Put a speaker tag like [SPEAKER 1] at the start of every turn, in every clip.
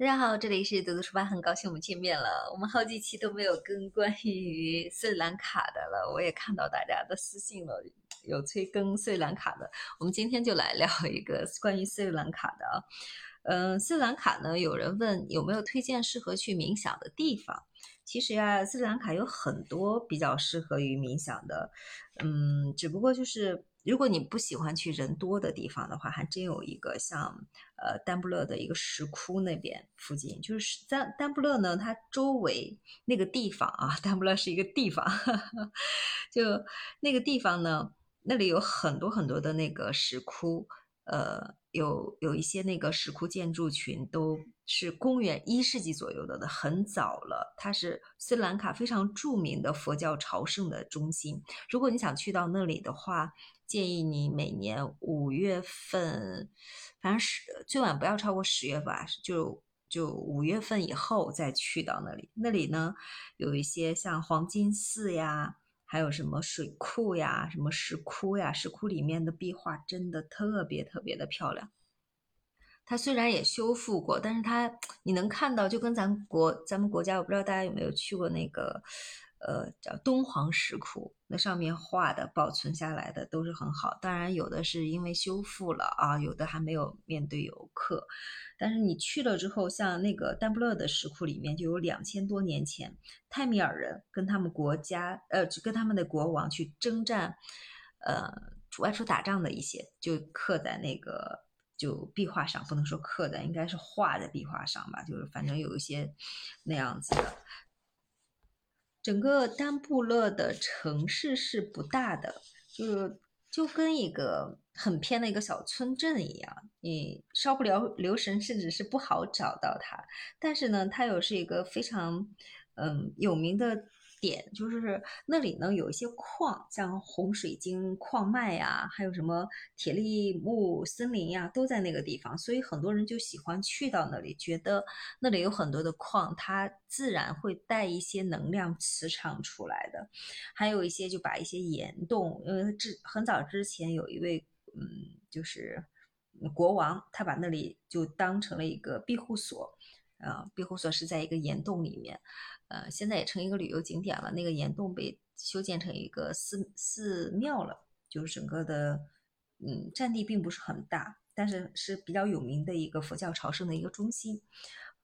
[SPEAKER 1] 大家好，这里是读读书吧，很高兴我们见面了。我们好几期都没有更关于斯里兰卡的了，我也看到大家的私信了，有催更斯里兰卡的。我们今天就来聊一个关于斯里兰卡的啊。嗯，斯里兰卡呢，有人问有没有推荐适合去冥想的地方？其实呀，斯里兰卡有很多比较适合于冥想的，嗯，只不过就是。如果你不喜欢去人多的地方的话，还真有一个像呃丹布勒的一个石窟那边附近，就是丹丹布勒呢，它周围那个地方啊，丹布勒是一个地方，就那个地方呢，那里有很多很多的那个石窟，呃，有有一些那个石窟建筑群都是公元一世纪左右的，很早了。它是斯里兰卡非常著名的佛教朝圣的中心。如果你想去到那里的话，建议你每年五月份，反正十最晚不要超过十月吧，就就五月份以后再去到那里。那里呢，有一些像黄金寺呀，还有什么水库呀、什么石窟呀，石窟里面的壁画真的特别特别的漂亮。它虽然也修复过，但是它你能看到，就跟咱国咱们国家，我不知道大家有没有去过那个。呃，叫敦煌石窟，那上面画的保存下来的都是很好。当然，有的是因为修复了啊，有的还没有面对游客。但是你去了之后，像那个丹布勒的石窟里面，就有两千多年前泰米尔人跟他们国家，呃，跟他们的国王去征战，呃，外出打仗的一些，就刻在那个就壁画上，不能说刻在，应该是画在壁画上吧，就是反正有一些那样子的。整个丹布勒的城市是不大的，就是就跟一个很偏的一个小村镇一样，你稍不留留神，甚至是不好找到它。但是呢，它又是一个非常嗯有名的。点就是那里呢，有一些矿，像红水晶矿脉呀，还有什么铁力木森林呀，都在那个地方，所以很多人就喜欢去到那里，觉得那里有很多的矿，它自然会带一些能量磁场出来的。还有一些就把一些岩洞，因为之很早之前有一位嗯，就是国王，他把那里就当成了一个庇护所。呃，庇护所是在一个岩洞里面，呃，现在也成一个旅游景点了。那个岩洞被修建成一个寺寺庙了，就是整个的，嗯，占地并不是很大，但是是比较有名的一个佛教朝圣的一个中心。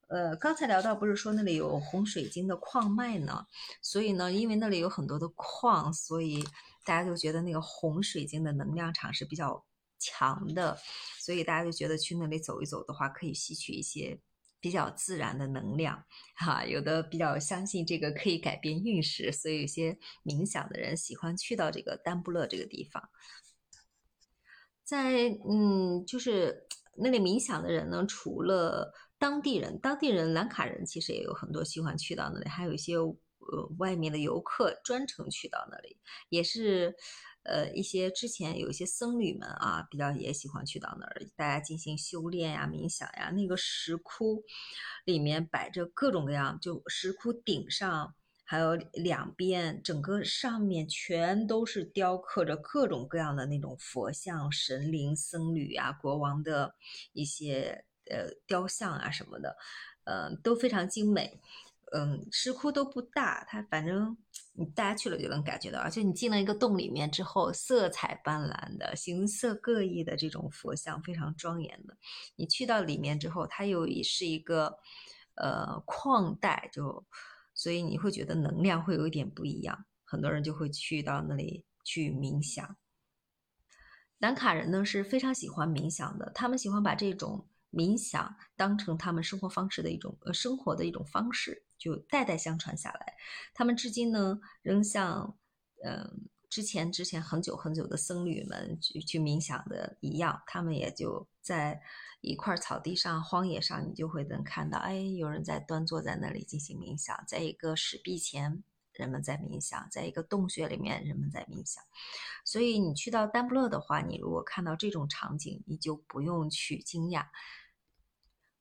[SPEAKER 1] 呃，刚才聊到不是说那里有红水晶的矿脉呢，所以呢，因为那里有很多的矿，所以大家就觉得那个红水晶的能量场是比较强的，所以大家就觉得去那里走一走的话，可以吸取一些。比较自然的能量，哈，有的比较相信这个可以改变运势，所以有些冥想的人喜欢去到这个丹布勒这个地方。在嗯，就是那里冥想的人呢，除了当地人，当地人兰卡人其实也有很多喜欢去到那里，还有一些呃外面的游客专程去到那里，也是。呃，一些之前有一些僧侣们啊，比较也喜欢去到那儿，大家进行修炼呀、冥想呀。那个石窟里面摆着各种各样，就石窟顶上还有两边，整个上面全都是雕刻着各种各样的那种佛像、神灵、僧侣啊、国王的一些呃雕像啊什么的，嗯，都非常精美。嗯，石窟都不大，它反正。你大家去了就能感觉到，而且你进了一个洞里面之后，色彩斑斓的、形色各异的这种佛像非常庄严的。你去到里面之后，它又是一个呃矿带，就所以你会觉得能量会有一点不一样。很多人就会去到那里去冥想。南卡人呢是非常喜欢冥想的，他们喜欢把这种冥想当成他们生活方式的一种呃生活的一种方式。就代代相传下来，他们至今呢仍像嗯之前之前很久很久的僧侣们去去冥想的一样，他们也就在一块草地上、荒野上，你就会能看到，哎，有人在端坐在那里进行冥想，在一个石壁前，人们在冥想，在一个洞穴里面，人们在冥想。所以你去到丹布勒的话，你如果看到这种场景，你就不用去惊讶。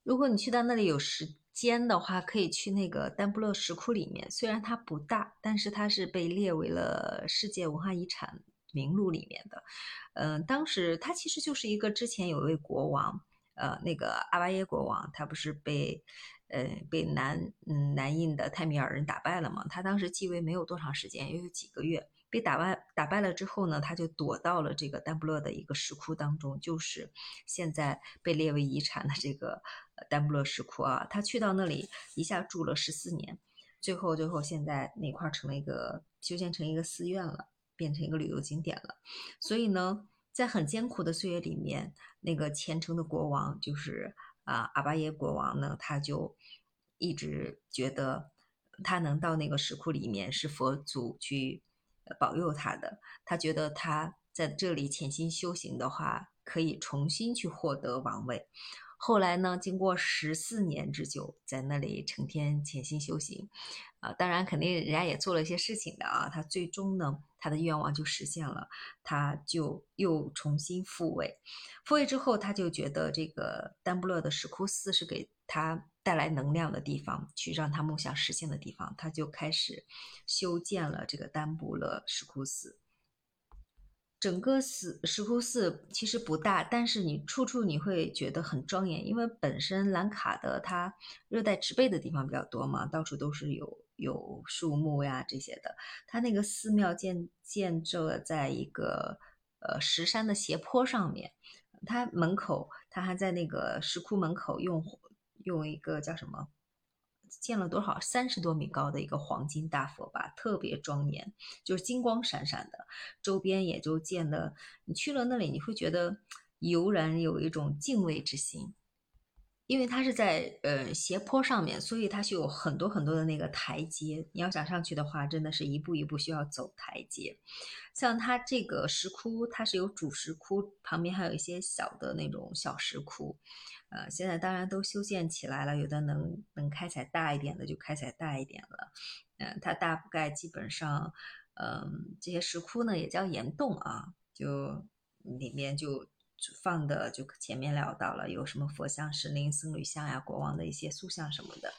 [SPEAKER 1] 如果你去到那里有石。间的话，可以去那个丹布勒石窟里面。虽然它不大，但是它是被列为了世界文化遗产名录里面的。嗯，当时它其实就是一个之前有一位国王，呃，那个阿巴耶国王，他不是被呃被南嗯南印的泰米尔人打败了吗？他当时继位没有多长时间，也有几个月。被打败打败了之后呢，他就躲到了这个丹布勒的一个石窟当中，就是现在被列为遗产的这个丹布勒石窟啊。他去到那里一下住了十四年，最后最后现在那块成了一个修建成一个寺院了，变成一个旅游景点了。所以呢，在很艰苦的岁月里面，那个虔诚的国王就是啊阿巴耶国王呢，他就一直觉得他能到那个石窟里面是佛祖去。保佑他的，他觉得他在这里潜心修行的话，可以重新去获得王位。后来呢，经过十四年之久，在那里成天潜心修行，啊，当然肯定人家也做了一些事情的啊。他最终呢，他的愿望就实现了，他就又重新复位。复位之后，他就觉得这个丹布勒的石窟寺是给他。带来能量的地方，去让他梦想实现的地方，他就开始修建了这个丹布勒石窟寺。整个寺石窟寺其实不大，但是你处处你会觉得很庄严，因为本身兰卡的它热带植被的地方比较多嘛，到处都是有有树木呀这些的。它那个寺庙建建设在一个呃石山的斜坡上面，它门口它还在那个石窟门口用。用一个叫什么建了多少三十多米高的一个黄金大佛吧，特别庄严，就是金光闪闪的。周边也就建的，你去了那里，你会觉得油然有一种敬畏之心。因为它是在呃斜坡上面，所以它是有很多很多的那个台阶。你要想上去的话，真的是一步一步需要走台阶。像它这个石窟，它是有主石窟，旁边还有一些小的那种小石窟。呃，现在当然都修建起来了，有的能能开采大一点的就开采大一点了。嗯，它大概基本上，嗯，这些石窟呢也叫岩洞啊，就里面就。放的就前面聊到了，有什么佛像、神灵、僧侣像呀，国王的一些塑像什么的。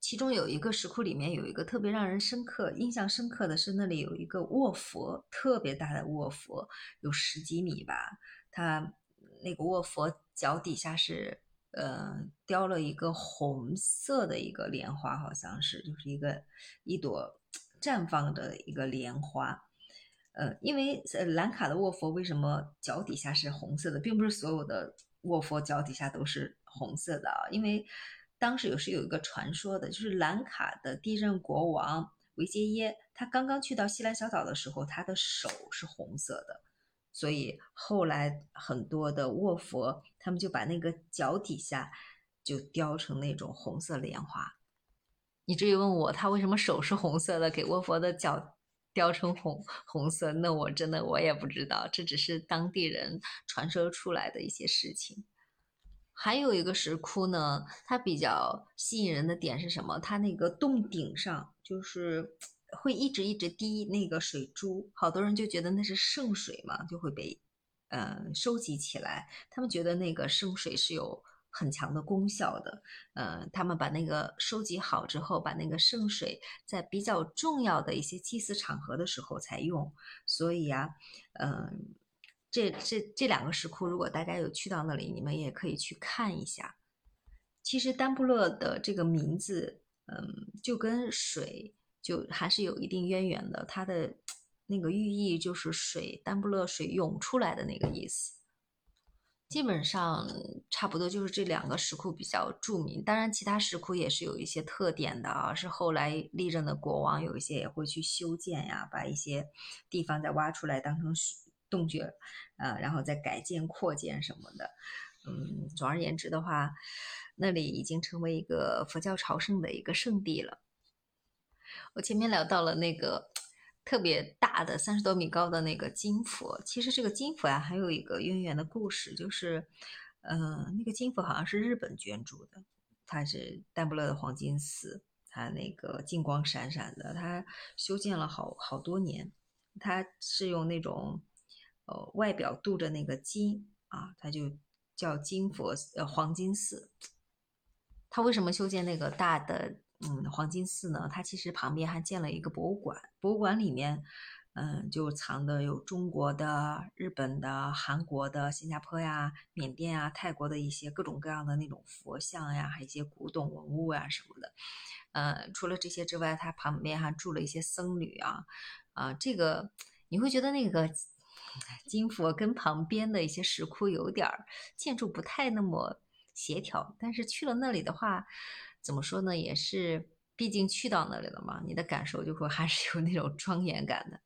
[SPEAKER 1] 其中有一个石窟里面有一个特别让人深刻、印象深刻的是，那里有一个卧佛，特别大的卧佛，有十几米吧。它那个卧佛脚底下是呃雕了一个红色的一个莲花，好像是就是一个一朵 绽放的一个莲花。呃，因为呃兰卡的卧佛为什么脚底下是红色的，并不是所有的卧佛脚底下都是红色的啊。因为当时有是有一个传说的，就是兰卡的第一任国王维杰耶，他刚刚去到西兰小岛的时候，他的手是红色的，所以后来很多的卧佛他们就把那个脚底下就雕成那种红色莲花。你至于问我他为什么手是红色的，给卧佛的脚。雕成红 红色，那我真的我也不知道，这只是当地人传说出来的一些事情。还有一个石窟呢，它比较吸引人的点是什么？它那个洞顶上就是会一直一直滴那个水珠，好多人就觉得那是圣水嘛，就会被嗯收集起来。他们觉得那个圣水是有。很强的功效的，呃，他们把那个收集好之后，把那个圣水在比较重要的一些祭祀场合的时候才用。所以啊，嗯，这这这两个石窟，如果大家有去到那里，你们也可以去看一下。其实丹布勒的这个名字，嗯，就跟水就还是有一定渊源的。它的那个寓意就是水，丹布勒水涌出来的那个意思。基本上差不多就是这两个石窟比较著名，当然其他石窟也是有一些特点的啊，是后来历任的国王有一些也会去修建呀，把一些地方再挖出来当成洞穴，呃，然后再改建扩建什么的。嗯，总而言之的话，那里已经成为一个佛教朝圣的一个圣地了。我前面聊到了那个。特别大的三十多米高的那个金佛，其实这个金佛呀，还有一个渊源的故事，就是，呃，那个金佛好像是日本捐助的，它是丹布勒的黄金寺，它那个金光闪闪的，它修建了好好多年，它是用那种，呃，外表镀着那个金啊，它就叫金佛，呃，黄金寺。它为什么修建那个大的？嗯，黄金寺呢，它其实旁边还建了一个博物馆，博物馆里面，嗯，就藏的有中国的、日本的、韩国的、新加坡呀、缅甸啊、泰国的一些各种各样的那种佛像呀，还有一些古董文物呀什么的。呃，除了这些之外，它旁边还住了一些僧侣啊，啊，这个你会觉得那个金佛跟旁边的一些石窟有点儿建筑不太那么协调，但是去了那里的话，怎么说呢，也是毕竟去到那里了嘛，你的感受就会还是有那种庄严感的。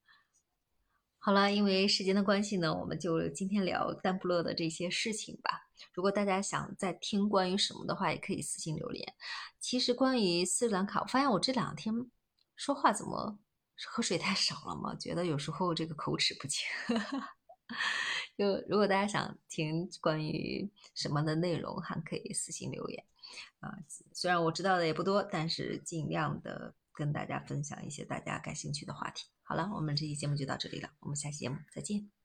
[SPEAKER 1] 好了，因为时间的关系呢，我们就今天聊丹布勒的这些事情吧。如果大家想再听关于什么的话，也可以私信留言。其实关于斯里兰卡，我发现我这两天说话怎么喝水太少了嘛？觉得有时候这个口齿不清。就如果大家想听关于什么的内容，还可以私信留言啊。虽然我知道的也不多，但是尽量的跟大家分享一些大家感兴趣的话题。好了，我们这期节目就到这里了，我们下期节目再见。